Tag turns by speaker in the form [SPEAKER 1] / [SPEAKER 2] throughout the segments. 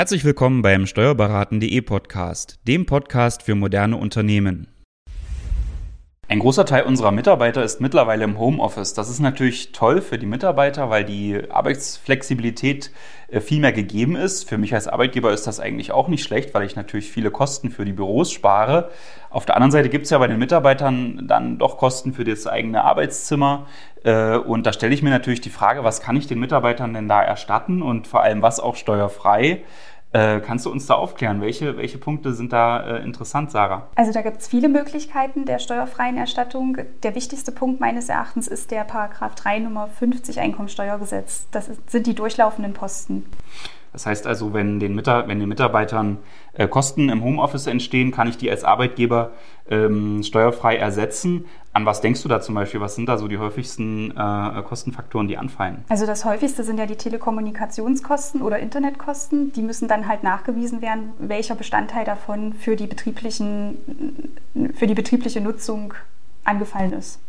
[SPEAKER 1] Herzlich willkommen beim Steuerberaten.de Podcast, dem Podcast für moderne Unternehmen. Ein großer Teil unserer Mitarbeiter ist mittlerweile im Homeoffice. Das ist natürlich toll für die Mitarbeiter, weil die Arbeitsflexibilität äh, viel mehr gegeben ist. Für mich als Arbeitgeber ist das eigentlich auch nicht schlecht, weil ich natürlich viele Kosten für die Büros spare. Auf der anderen Seite gibt es ja bei den Mitarbeitern dann doch Kosten für das eigene Arbeitszimmer. Äh, und da stelle ich mir natürlich die Frage, was kann ich den Mitarbeitern denn da erstatten und vor allem was auch steuerfrei? Äh, kannst du uns da aufklären? Welche, welche Punkte sind da äh, interessant, Sarah?
[SPEAKER 2] Also da gibt es viele Möglichkeiten der steuerfreien Erstattung. Der wichtigste Punkt meines Erachtens ist der Paragraph 3 Nummer 50 Einkommensteuergesetz. Das ist, sind die durchlaufenden Posten.
[SPEAKER 1] Das heißt also, wenn den, Mitar wenn den Mitarbeitern äh, Kosten im Homeoffice entstehen, kann ich die als Arbeitgeber ähm, steuerfrei ersetzen. An was denkst du da zum Beispiel? Was sind da so die häufigsten äh, Kostenfaktoren, die anfallen?
[SPEAKER 2] Also das häufigste sind ja die Telekommunikationskosten oder Internetkosten. Die müssen dann halt nachgewiesen werden, welcher Bestandteil davon für die, betrieblichen, für die betriebliche Nutzung angefallen ist.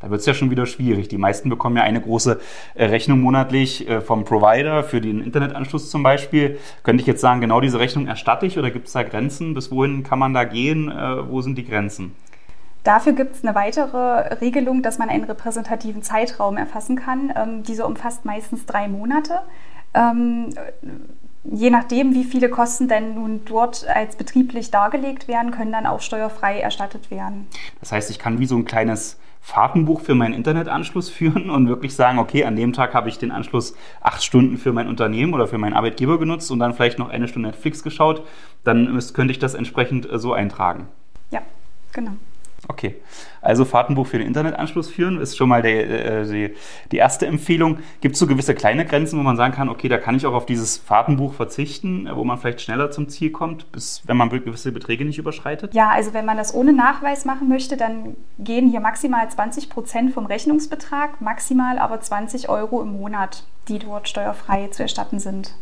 [SPEAKER 1] Da wird es ja schon wieder schwierig. Die meisten bekommen ja eine große äh, Rechnung monatlich äh, vom Provider für den Internetanschluss zum Beispiel. Könnte ich jetzt sagen, genau diese Rechnung erstatte ich oder gibt es da Grenzen? Bis wohin kann man da gehen? Äh, wo sind die Grenzen?
[SPEAKER 2] Dafür gibt es eine weitere Regelung, dass man einen repräsentativen Zeitraum erfassen kann. Ähm, diese umfasst meistens drei Monate. Ähm, je nachdem, wie viele Kosten denn nun dort als betrieblich dargelegt werden, können dann auch steuerfrei erstattet werden.
[SPEAKER 1] Das heißt, ich kann wie so ein kleines Fahrtenbuch für meinen Internetanschluss führen und wirklich sagen, okay, an dem Tag habe ich den Anschluss acht Stunden für mein Unternehmen oder für meinen Arbeitgeber genutzt und dann vielleicht noch eine Stunde Netflix geschaut, dann könnte ich das entsprechend äh, so eintragen.
[SPEAKER 2] Ja, genau.
[SPEAKER 1] Okay, also Fahrtenbuch für den Internetanschluss führen ist schon mal der, äh, die, die, erste Empfehlung. Gibt es so gewisse kleine Grenzen, wo man sagen kann, okay, da kann ich auch auf dieses Fahrtenbuch verzichten, wo man vielleicht schneller zum Ziel kommt, bis, wenn man gewisse Beträge nicht überschreitet?
[SPEAKER 2] Ja, also wenn man das ohne Nachweis machen möchte, dann gehen hier maximal 20 Prozent vom Rechnungsbetrag, maximal aber 20 Euro im Monat, die dort steuerfrei zu erstatten sind.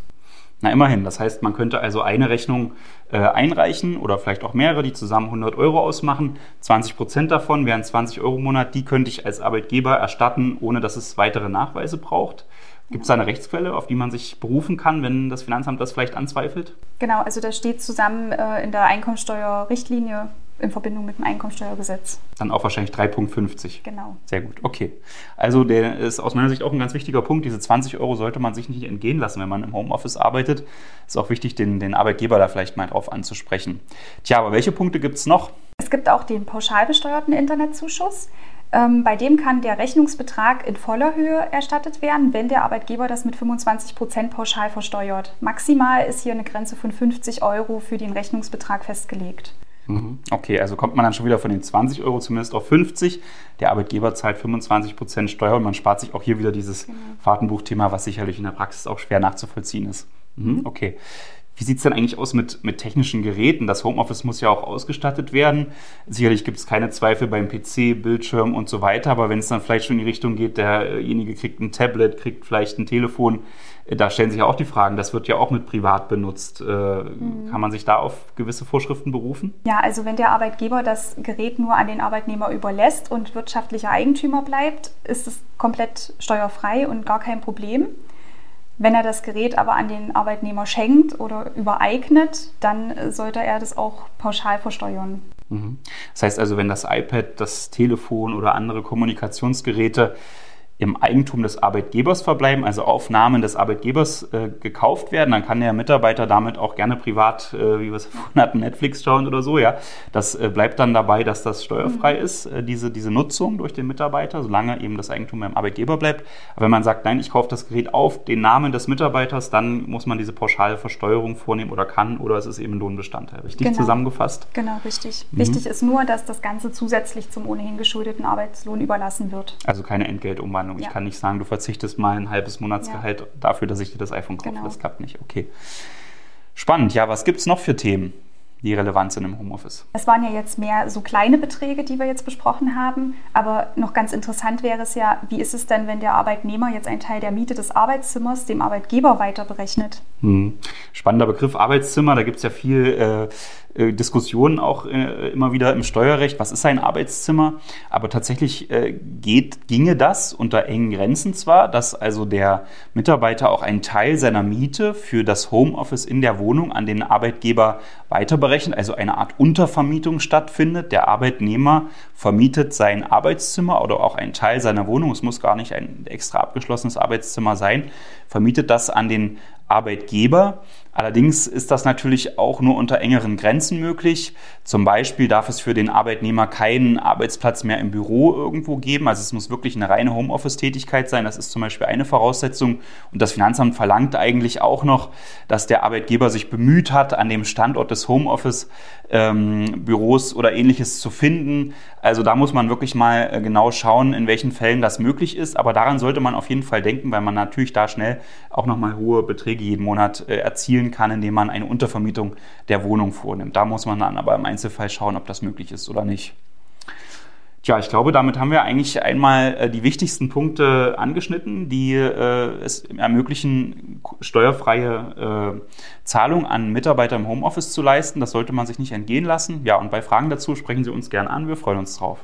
[SPEAKER 1] Na immerhin, das heißt, man könnte also eine Rechnung äh, einreichen oder vielleicht auch mehrere, die zusammen 100 Euro ausmachen. 20 Prozent davon wären 20 Euro im Monat, die könnte ich als Arbeitgeber erstatten, ohne dass es weitere Nachweise braucht. Gibt es da eine Rechtsquelle, auf die man sich berufen kann, wenn das Finanzamt das vielleicht anzweifelt?
[SPEAKER 2] Genau, also das steht zusammen äh, in der Einkommensteuerrichtlinie in Verbindung mit dem Einkommensteuergesetz.
[SPEAKER 1] Dann auch wahrscheinlich 3,50.
[SPEAKER 2] Genau.
[SPEAKER 1] Sehr gut, okay. Also der ist aus meiner Sicht auch ein ganz wichtiger Punkt. Diese 20 Euro sollte man sich nicht entgehen lassen, wenn man im Homeoffice arbeitet. Ist auch wichtig, den, den Arbeitgeber da vielleicht mal drauf anzusprechen. Tja, aber welche Punkte gibt es noch?
[SPEAKER 2] Es gibt auch den pauschal besteuerten Internetzuschuss. Ähm, bei dem kann der Rechnungsbetrag in voller Höhe erstattet werden, wenn der Arbeitgeber das mit 25 Prozent pauschal versteuert. Maximal ist hier eine Grenze von 50 Euro für den Rechnungsbetrag festgelegt.
[SPEAKER 1] Mhm. Okay, also kommt man dann schon wieder von den 20 Euro zumindest auf 50. Der Arbeitgeber zahlt 25 Prozent Steuer und man spart sich auch hier wieder dieses genau. Fahrtenbuchthema, was sicherlich in der Praxis auch schwer nachzuvollziehen ist. Mhm. Okay. Wie sieht es denn eigentlich aus mit, mit technischen Geräten? Das Homeoffice muss ja auch ausgestattet werden. Sicherlich gibt es keine Zweifel beim PC, Bildschirm und so weiter, aber wenn es dann vielleicht schon in die Richtung geht, derjenige kriegt ein Tablet, kriegt vielleicht ein Telefon, äh, da stellen sich ja auch die Fragen, das wird ja auch mit privat benutzt. Äh, mhm. Kann man sich da auf gewisse Vorschriften berufen?
[SPEAKER 2] Ja, also wenn der Arbeitgeber das Gerät nur an den Arbeitnehmer überlässt und wirtschaftlicher Eigentümer bleibt, ist es komplett steuerfrei und gar kein Problem. Wenn er das Gerät aber an den Arbeitnehmer schenkt oder übereignet, dann sollte er das auch pauschal versteuern.
[SPEAKER 1] Mhm. Das heißt also, wenn das iPad, das Telefon oder andere Kommunikationsgeräte im Eigentum des Arbeitgebers verbleiben, also auf Namen des Arbeitgebers äh, gekauft werden, dann kann der Mitarbeiter damit auch gerne privat, äh, wie wir es vorhin hatten, Netflix schauen oder so, ja. Das äh, bleibt dann dabei, dass das steuerfrei mhm. ist, äh, diese, diese Nutzung durch den Mitarbeiter, solange eben das Eigentum beim Arbeitgeber bleibt. Aber wenn man sagt, nein, ich kaufe das Gerät auf den Namen des Mitarbeiters, dann muss man diese pauschale Versteuerung vornehmen oder kann, oder es ist eben Lohnbestandteil. Richtig genau. zusammengefasst?
[SPEAKER 2] Genau, richtig. Mhm. Wichtig ist nur, dass das Ganze zusätzlich zum ohnehin geschuldeten Arbeitslohn überlassen wird.
[SPEAKER 1] Also keine Entgeltumwandlung. Ahnung. Ja. Ich kann nicht sagen, du verzichtest mal ein halbes Monatsgehalt ja. dafür, dass ich dir das iPhone kaufe. Genau. Das klappt nicht. Okay. Spannend. Ja, was gibt es noch für Themen? Die relevant sind im Homeoffice.
[SPEAKER 2] Es waren ja jetzt mehr so kleine Beträge, die wir jetzt besprochen haben, aber noch ganz interessant wäre es ja, wie ist es denn, wenn der Arbeitnehmer jetzt einen Teil der Miete des Arbeitszimmers dem Arbeitgeber weiter berechnet?
[SPEAKER 1] Hm. Spannender Begriff Arbeitszimmer, da gibt es ja viel äh, äh, Diskussionen auch äh, immer wieder im Steuerrecht, was ist ein Arbeitszimmer? Aber tatsächlich äh, geht, ginge das unter engen Grenzen zwar, dass also der Mitarbeiter auch einen Teil seiner Miete für das Homeoffice in der Wohnung an den Arbeitgeber weiter berechnet, also eine Art Untervermietung stattfindet. Der Arbeitnehmer vermietet sein Arbeitszimmer oder auch einen Teil seiner Wohnung, es muss gar nicht ein extra abgeschlossenes Arbeitszimmer sein, vermietet das an den Arbeitgeber. Allerdings ist das natürlich auch nur unter engeren Grenzen möglich. Zum Beispiel darf es für den Arbeitnehmer keinen Arbeitsplatz mehr im Büro irgendwo geben. Also es muss wirklich eine reine Homeoffice-Tätigkeit sein. Das ist zum Beispiel eine Voraussetzung. Und das Finanzamt verlangt eigentlich auch noch, dass der Arbeitgeber sich bemüht hat, an dem Standort des Homeoffice-Büros ähm, oder ähnliches zu finden. Also da muss man wirklich mal äh, genau schauen, in welchen Fällen das möglich ist. Aber daran sollte man auf jeden Fall denken, weil man natürlich da schnell auch nochmal hohe Beträge jeden Monat äh, erzielen kann, indem man eine Untervermietung der Wohnung vornimmt. Da muss man dann aber im Einzelfall schauen, ob das möglich ist oder nicht. Tja, ich glaube, damit haben wir eigentlich einmal äh, die wichtigsten Punkte angeschnitten, die äh, es ermöglichen, steuerfreie äh, Zahlung an Mitarbeiter im Homeoffice zu leisten. Das sollte man sich nicht entgehen lassen. Ja, und bei Fragen dazu sprechen Sie uns gern an. Wir freuen uns drauf.